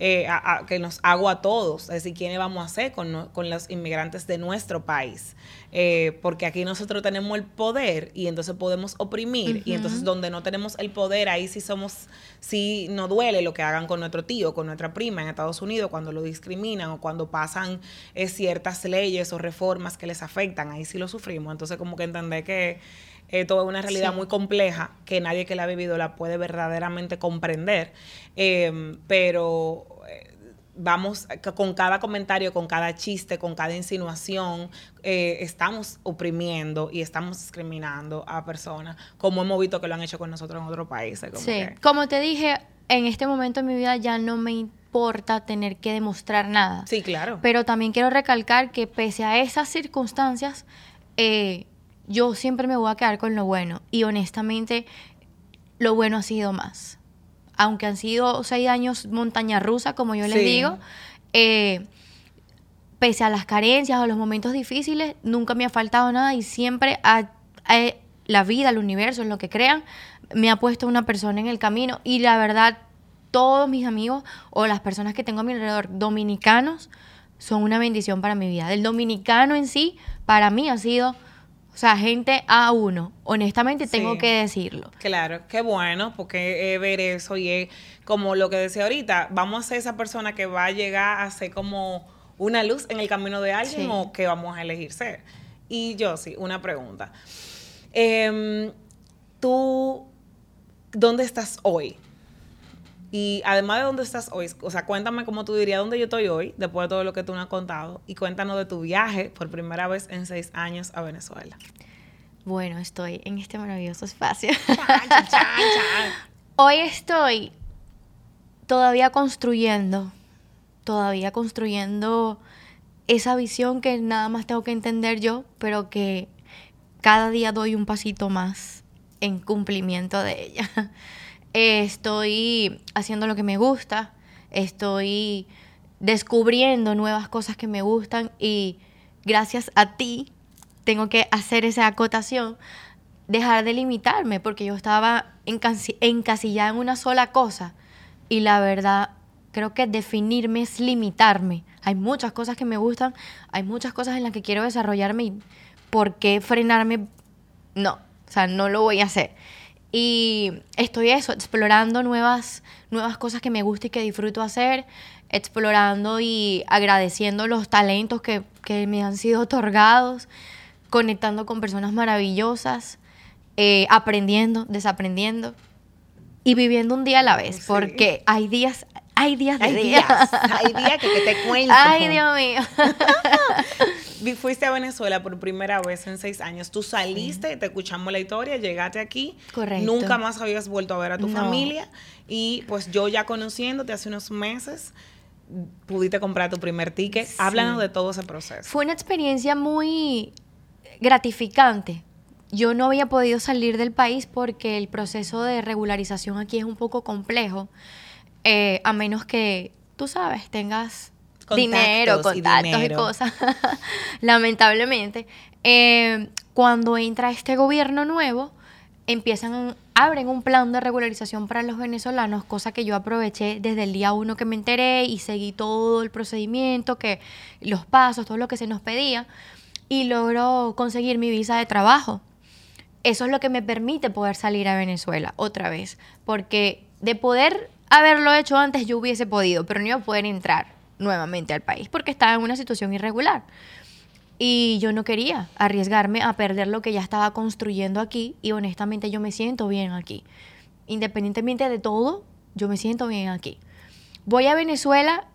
eh, que nos hago a todos, es decir, quiénes vamos a hacer con, los inmigrantes de nuestro país. Eh, porque aquí nosotros tenemos el poder y entonces podemos oprimir y entonces donde no tenemos el poder, ahí sí somos, sí nos duele lo que hagan con nuestro tío, con nuestra prima en Estados Unidos cuando lo discriminan o cuando pasan eh, ciertas leyes o reformas que les afectan, ahí sí lo sufrimos. Entonces como que entender que esto es una realidad muy compleja que nadie que la ha vivido la puede verdaderamente comprender. Em, pero eh, vamos con cada comentario, con cada chiste, con cada insinuación, eh, estamos oprimiendo y estamos discriminando a personas, como hemos visto que lo han hecho con nosotros en otros países. sí, como te dije, en este momento de mi vida ya no me importa tener que demostrar nada. Sí, claro. Pero también quiero recalcar que pese a esas circunstancias, eh, yo siempre me voy a quedar con lo bueno. Y honestamente, lo bueno ha sido más. Aunque han sido seis años montaña rusa, como yo les digo, eh, pese a las carencias o los momentos difíciles, nunca me ha faltado nada y siempre la vida, el universo, en lo que crean, me ha puesto una persona en el camino. Y la verdad, todos mis amigos o las personas que tengo a mi alrededor, dominicanos, son una bendición para mi vida. El dominicano en sí, para mí ha sido o sea, gente a uno, honestamente tengo que decirlo. Claro, qué bueno, porque ver eso y es como lo que decía ahorita, vamos a ser esa persona que va a llegar a ser como una luz en el camino de alguien o que vamos a elegir ser. Y yo sí, una pregunta. Em, ¿Tú dónde estás hoy? Y además de dónde estás hoy, o sea, cuéntame cómo tú dirías dónde yo estoy hoy, después de todo lo que tú me has contado, y cuéntanos de tu viaje por primera vez en seis años a Venezuela. Bueno, estoy en este maravilloso espacio. hoy estoy todavía construyendo, todavía construyendo esa visión que nada más tengo que entender yo, pero que cada día doy un pasito más en cumplimiento de ella estoy haciendo lo que me gusta, estoy descubriendo nuevas cosas que me gustan y gracias a ti tengo que hacer esa acotación, dejar de limitarme porque yo estaba encasillada en una sola cosa y la verdad creo que definirme es limitarme. Hay muchas cosas que me gustan, hay muchas cosas en las que quiero desarrollarme y ¿por qué frenarme? No, o sea, no lo voy a hacer. Y estoy eso, explorando nuevas, nuevas cosas que me gusta y que disfruto hacer, explorando y agradeciendo los talentos que, me han sido otorgados, conectando con personas maravillosas, eh, aprendiendo, desaprendiendo y viviendo un día a la vez, porque hay días, hay días de hay días. Hay días que, te cuento. Ay, Dios mío. fuiste a Venezuela por primera vez en seis años. Tú saliste, te escuchamos la historia, llegaste aquí. Correcto. Nunca más habías vuelto a ver a tu familia. Y pues yo ya conociéndote hace unos meses, pudiste comprar tu primer ticket. Háblanos de todo ese proceso. Fue una experiencia muy gratificante. Yo no había podido salir del país porque el proceso de regularización aquí es un poco complejo, eh, a menos que, tú sabes, tengas dinero, contactos y, cosas. Lamentablemente. Eh, cuando entra este gobierno nuevo, empiezan, abren un plan de regularización para los venezolanos, cosa que yo aproveché desde el día uno que me enteré y seguí todo el procedimiento, que los pasos, todo lo que se nos pedía, y logro conseguir mi visa de trabajo. Eso es lo que me permite poder salir a Venezuela otra vez, porque de poder haberlo hecho antes yo hubiese podido, pero no iba a poder entrar nuevamente al país porque estaba en una situación irregular. Y yo no quería arriesgarme a perder lo que ya estaba construyendo aquí y honestamente yo me siento bien aquí. Independientemente de todo, yo me siento bien aquí. Voy a Venezuela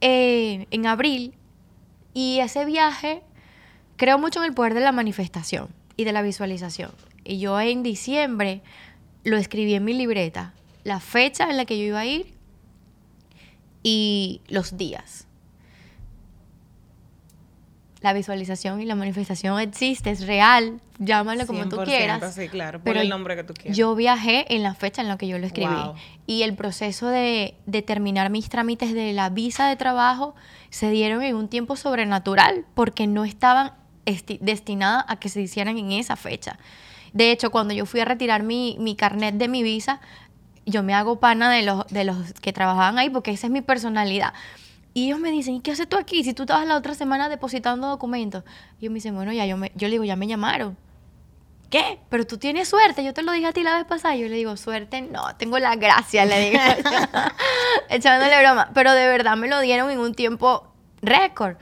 eh, en abril y ese viaje creo mucho en el poder de la manifestación y de la visualización. Y yo en diciembre lo escribí en mi libreta, la fecha en la que yo iba a ir y los días la visualización y la manifestación existe, es real, llámalo como tú quieras. Sí, claro, pero el nombre que tú quieras. Yo viajé en la fecha en la que yo lo escribí. Y el proceso de, de, terminar mis trámites de la visa de trabajo se dieron en un tiempo sobrenatural porque no estaban destinadas a que se hicieran en esa fecha. De hecho, cuando yo fui a retirar mi, mi carnet de mi visa, yo me hago pana de los, de los que trabajaban ahí porque esa es mi personalidad. Y ellos me dicen, ¿y qué haces tú aquí? Si tú estabas la otra semana depositando documentos. Y yo me dicen, bueno, ya yo, me, yo le digo, ya me llamaron. ¿Qué? Pero tú tienes suerte. Yo te lo dije a ti la vez pasada. Yo le digo, suerte, no, tengo la gracia, le digo. Echándole broma. Pero de verdad me lo dieron en un tiempo récord.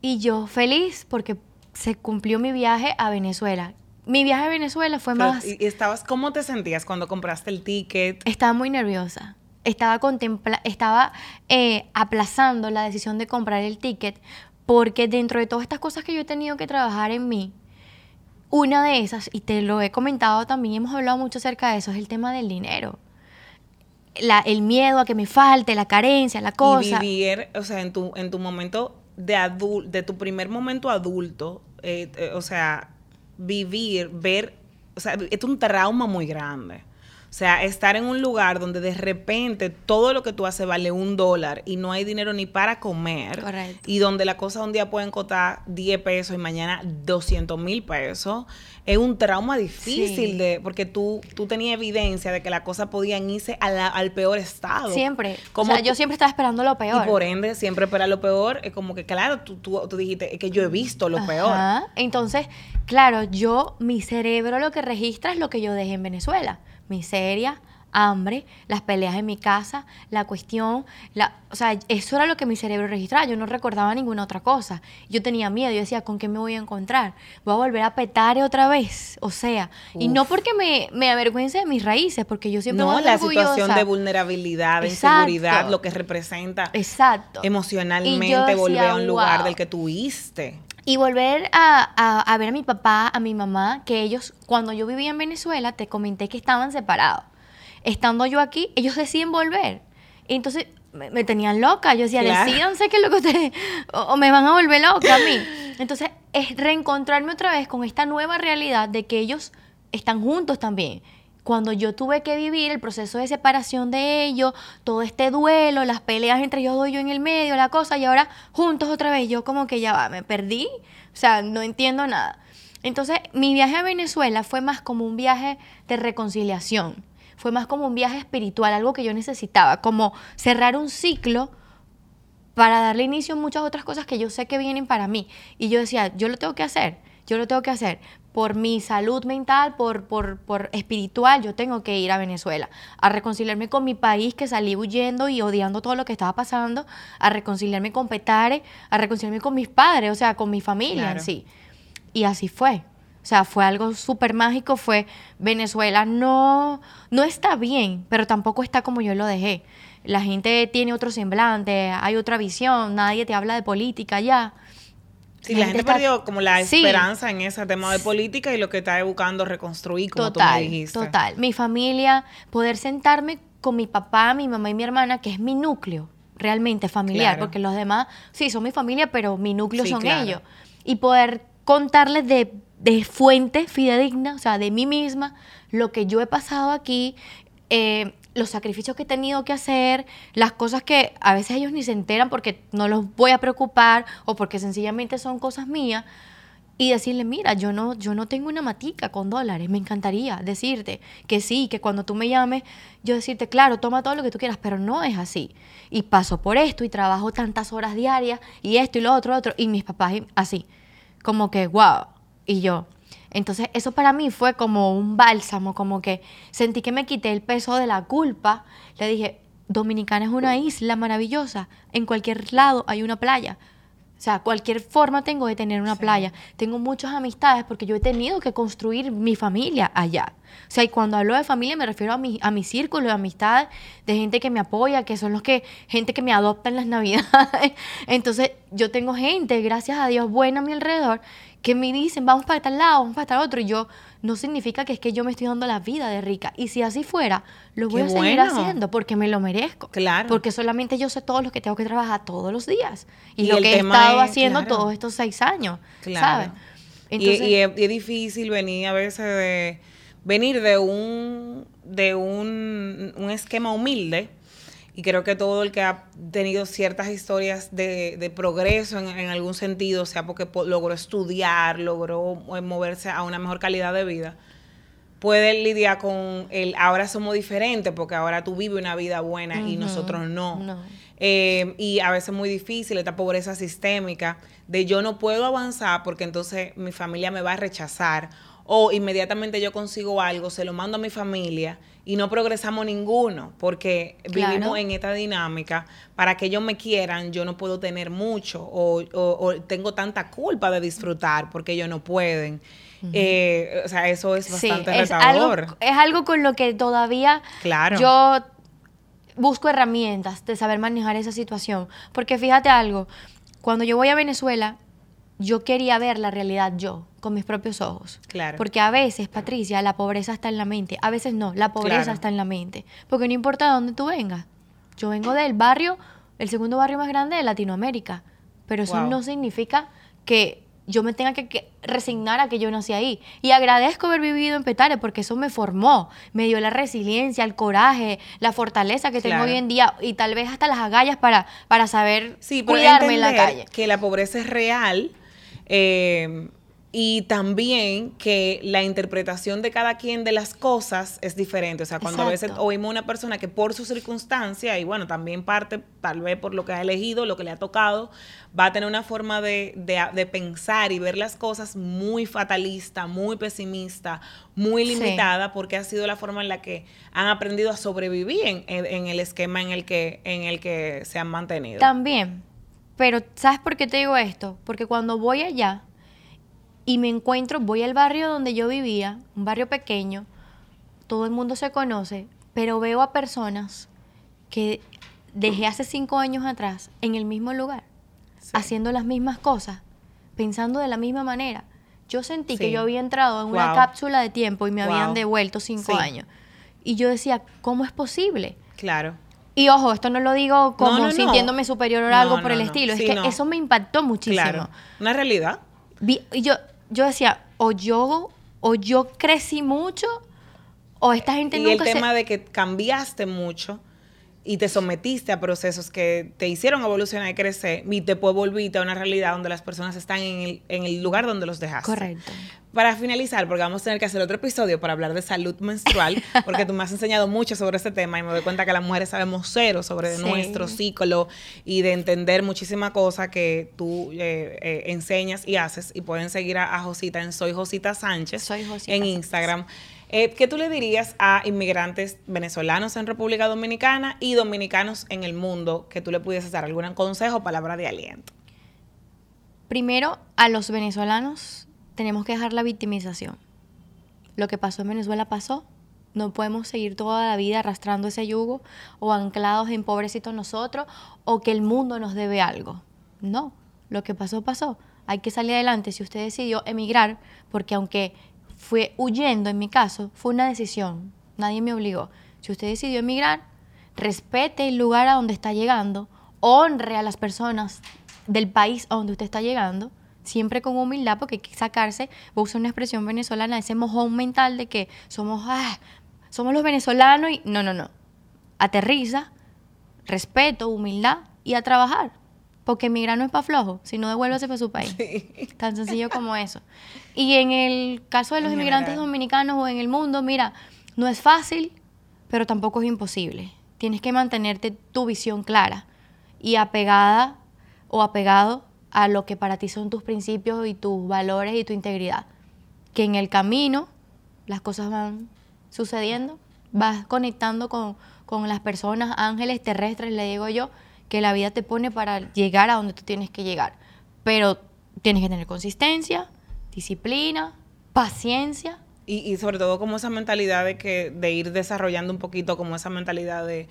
Y yo feliz porque se cumplió mi viaje a Venezuela. Mi viaje a Venezuela fue más... ¿Y estabas, cómo te sentías cuando compraste el ticket? Estaba muy nerviosa estaba, contempla estaba eh, aplazando la decisión de comprar el ticket porque dentro de todas estas cosas que yo he tenido que trabajar en mí, una de esas, y te lo he comentado también, hemos hablado mucho acerca de eso, es el tema del dinero. La, el miedo a que me falte, la carencia, la cosa. Y vivir, o sea, en tu, en tu momento de adulto, de tu primer momento adulto, eh, eh, o sea, vivir, ver, o sea, es un trauma muy grande. O sea, estar en un lugar donde de repente todo lo que tú haces vale un dólar y no hay dinero ni para comer. Correcto. Y donde la cosa un día pueden costar 10 pesos y mañana 200 mil pesos. Es un trauma difícil de, porque tú, tú tenías evidencia de que las cosas podían irse al peor estado. Siempre. Como o sea, yo siempre estaba esperando lo peor. Y por ende, siempre esperar lo peor. Es como que, claro, tú, tú, tú dijiste, es que yo he visto lo peor. Entonces, claro, yo, mi cerebro lo que registra es lo que yo dejé en Venezuela miseria, hambre, las peleas en mi casa, la cuestión, la, o sea, eso era lo que mi cerebro registraba, yo no recordaba ninguna otra cosa. Yo tenía miedo, yo decía, ¿con qué me voy a encontrar? ¿Voy a volver a petar otra vez? O sea, y no porque me, me avergüence de mis raíces, porque yo siempre No, la situación de vulnerabilidad, de inseguridad, lo que representa Exacto. emocionalmente volver a un lugar del que tuviste. Y volver a, a, ver a mi papá, a mi mamá, que ellos, cuando yo vivía en Venezuela, te comenté que estaban separados. Estando yo aquí, ellos deciden volver. Y entonces me, tenían loca. Yo decía, decídanse que es lo que ustedes. O, me van a volver loca a mí. Entonces, es reencontrarme otra vez con esta nueva realidad de que ellos están juntos también cuando yo tuve que vivir el proceso de separación de ellos, todo este duelo, las peleas entre ellos dos yo en el medio, la cosa, y ahora juntos otra vez, yo como que ya va, me perdí, o sea, no entiendo nada. Entonces, mi viaje a Venezuela fue más como un viaje de reconciliación, fue más como un viaje espiritual, algo que yo necesitaba, como cerrar un ciclo para darle inicio a muchas otras cosas que yo sé que vienen para mí. Y yo decía, yo lo tengo que hacer, yo lo tengo que hacer por mi salud mental, por, por, por, espiritual, yo tengo que ir a Venezuela, a reconciliarme con mi país que salí huyendo y odiando todo lo que estaba pasando, a reconciliarme con Petare, a reconciliarme con mis padres, o sea, con mi familia en sí. Y así fue. O sea, fue algo súper mágico, fue Venezuela no, no está bien, pero tampoco está como yo lo dejé. La gente tiene otro semblante, hay otra visión, nadie te habla de política ya. Sí, la, gente, perdió como la esperanza en ese tema de política y lo que está buscando reconstruir, como total, tú me dijiste. Total. Mi familia, poder sentarme con mi papá, mi mamá y mi hermana, que es mi núcleo realmente familiar, porque los demás, sí, son mi familia, pero mi núcleo son ellos. Y poder contarles de, de fuente fidedigna, o sea, de mí misma, lo que yo he pasado aquí, eh, los sacrificios que he tenido que hacer, las cosas que a veces ellos ni se enteran porque no los voy a preocupar o porque sencillamente son cosas mías. y decirle, mira, yo no, yo no tengo una matica con dólares, me encantaría decirte que sí, que cuando tú me llames, yo decirte, claro, toma todo lo que tú quieras, pero no es así. Y paso por esto y trabajo tantas horas diarias y esto y lo otro, lo otro, y mis papás así, como que, wow, y yo. Entonces eso para mí fue como un bálsamo, como que sentí que me quité el peso de la culpa. Le dije, Dominicana es una isla maravillosa, en cualquier lado hay una playa o sea, cualquier forma tengo de tener una playa. Tengo muchas amistades porque yo he tenido que construir mi familia allá. O sea, y cuando hablo de familia me refiero a mi, a mi círculo de amistades, de gente que me apoya, que son los que, gente que me adopta en las navidades. Entonces, yo tengo gente, gracias a Dios, buena a mi alrededor, que me dicen, vamos para tal lado, vamos para tal otro. Y yo, no significa que es que yo me estoy dando la vida de rica. Y si así fuera, lo voy a seguir haciendo porque me lo merezco. Claro. Porque solamente yo sé todo lo que tengo que trabajar todos los días. Y, lo que he estado haciendo todos estos seis años. Claro. y, es, difícil venir a veces de venir de un de un, un esquema humilde y creo que todo el que ha tenido ciertas historias de, progreso en, algún sentido, sea porque logró estudiar, logró eh, moverse a una mejor calidad de vida, puede lidiar con el ahora somos diferentes porque ahora tú vives una vida buena y nosotros no. Eh, y a veces es muy difícil esta pobreza sistémica de yo no puedo avanzar porque entonces mi familia me va a rechazar o inmediatamente yo consigo algo, se lo mando a mi familia y no progresamos ninguno, porque vivimos en esta dinámica. Para que ellos me quieran, yo no puedo tener mucho o, tengo tanta culpa de disfrutar porque ellos no pueden. Eh, o sea, eso es bastante sí, es algo, es algo con lo que todavía claro. yo busco herramientas de saber manejar esa situación. Porque fíjate algo, cuando yo voy a Venezuela, yo quería ver la realidad yo, con mis propios ojos. Claro. Porque a veces, Patricia, la pobreza está en la mente. A veces no, la pobreza está en la mente. Porque no importa de dónde tú vengas. Yo vengo del barrio, el segundo barrio más grande de Latinoamérica. Pero eso no significa que yo me tenga que, resignar a que yo nací ahí. Y agradezco haber vivido en Petare porque eso me formó, me dio la resiliencia, el coraje, la fortaleza que tengo hoy en día y tal vez hasta las agallas para, para saber cuidarme en la calle. Que la pobreza es real eh, y también que la interpretación de cada quien de las cosas es diferente. O sea, cuando a veces oímos una persona que por su circunstancia, y bueno, también parte tal vez por lo que ha elegido, lo que le ha tocado, va a tener una forma de, pensar y ver las cosas muy fatalista, muy pesimista, muy limitada, porque ha sido la forma en la que han aprendido a sobrevivir en, en, el esquema en el, que, en el que se han mantenido. También, pero ¿sabes por qué te digo esto? Porque cuando voy allá y me encuentro, voy al barrio donde yo vivía, un barrio pequeño, todo el mundo se conoce, pero veo a personas que dejé hace cinco años atrás en el mismo lugar, haciendo las mismas cosas, pensando de la misma manera. Yo sentí que yo había entrado en una cápsula de tiempo y me habían devuelto cinco años. Y yo decía, ¿cómo es posible? Claro. Y ojo, esto no lo digo como sintiéndome superior o algo por el estilo. es que eso me impactó muchísimo. Claro. Una realidad. y yo, yo decía, o yo, o yo crecí mucho, o esta gente y nunca el tema de que cambiaste mucho y te sometiste a procesos que te hicieron evolucionar y crecer y te volver a una realidad donde las personas están en el, en el lugar donde los dejaste. Correcto. Para finalizar, porque vamos a tener que hacer otro episodio para hablar de salud menstrual, porque tú me has enseñado mucho sobre este tema y me doy cuenta que las mujeres sabemos cero sobre nuestro ciclo y de entender muchísimas cosas que tú eh, eh, enseñas y haces. Y pueden seguir a, Josita en Soy Josita Sánchez Soy Josita en Instagram. Eh, ¿Qué tú le dirías a inmigrantes venezolanos en República Dominicana y dominicanos en el mundo que tú le pudieses dar algún consejo o palabra de aliento? Primero, a los venezolanos tenemos que dejar la victimización. Lo que pasó en Venezuela pasó. No podemos seguir toda la vida arrastrando ese yugo o anclados en pobrecitos nosotros o que el mundo nos debe algo. No, lo que pasó pasó. Hay que salir adelante. Si usted decidió emigrar, porque aunque fue huyendo, en mi caso, fue una decisión. Nadie me obligó. Si usted decidió emigrar, respete el lugar a donde está llegando, honre a las personas del país a donde usted está llegando, siempre con humildad, porque hay que sacarse, voy a usar una expresión venezolana, ese mojón mental de que somos, ah, somos los venezolanos y no, no, no. Aterriza, respeto, humildad y a trabajar. porque emigrar no es para flojo, sino devuélvase para su país. Tan sencillo como eso. Y en el caso de los En inmigrantes general. dominicanos o en el mundo, mira, no es fácil, pero tampoco es imposible. Tienes que mantenerte tu visión clara y apegada o apegado a lo que para ti son tus principios y tus valores y tu integridad. Que en el camino las cosas van sucediendo, vas conectando con, con las personas, ángeles terrestres, le digo yo, que la vida te pone para llegar a donde tú tienes que llegar. Pero tienes que tener consistencia, disciplina, paciencia. Y, y sobre todo como esa mentalidad de que de ir desarrollando un poquito como esa mentalidad de,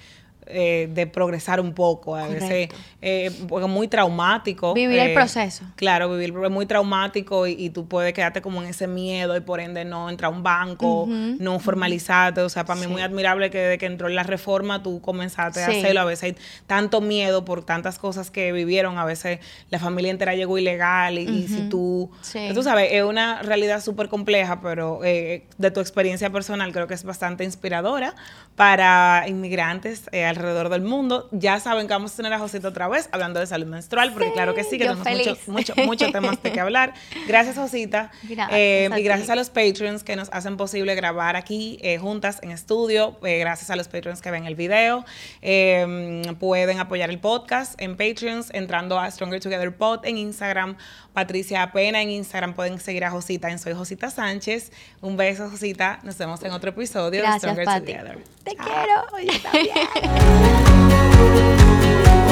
eh, de progresar un poco. A veces eh, muy traumático. Vivir el eh, proceso. Claro, vivir es muy traumático y, y tú puedes quedarte como en ese miedo y por ende no entrar a un banco, no formalizarte. O sea, para mí Sí. muy admirable que desde que entró la reforma tú comenzaste a hacerlo. A veces hay tanto miedo por tantas cosas que vivieron. A veces la familia entera llegó ilegal y, y si Ujú, tú... sí. Tú sabes, es una realidad súper compleja, pero eh, de tu experiencia personal creo que es bastante inspiradora para inmigrantes alrededor del mundo. Ya saben que vamos a tener a Josita otra vez hablando de salud menstrual, porque Sí, claro que sí, que tenemos mucho, feliz. mucho, mucho temas de que hablar. Gracias, Josita. Gracias Eh, y gracias a los patrons que nos hacen posible grabar aquí eh, juntas en estudio. Eh, gracias a los patrons que ven el video. Eh, pueden apoyar el podcast en Patreons entrando a Stronger Together Pod en Instagram. Patricia Apena en Instagram. Pueden seguir a Josita en Soy Josita Sánchez. Un beso, Josita. Nos vemos en otro episodio de Stronger Pati. Together. Te quiero. Yo también.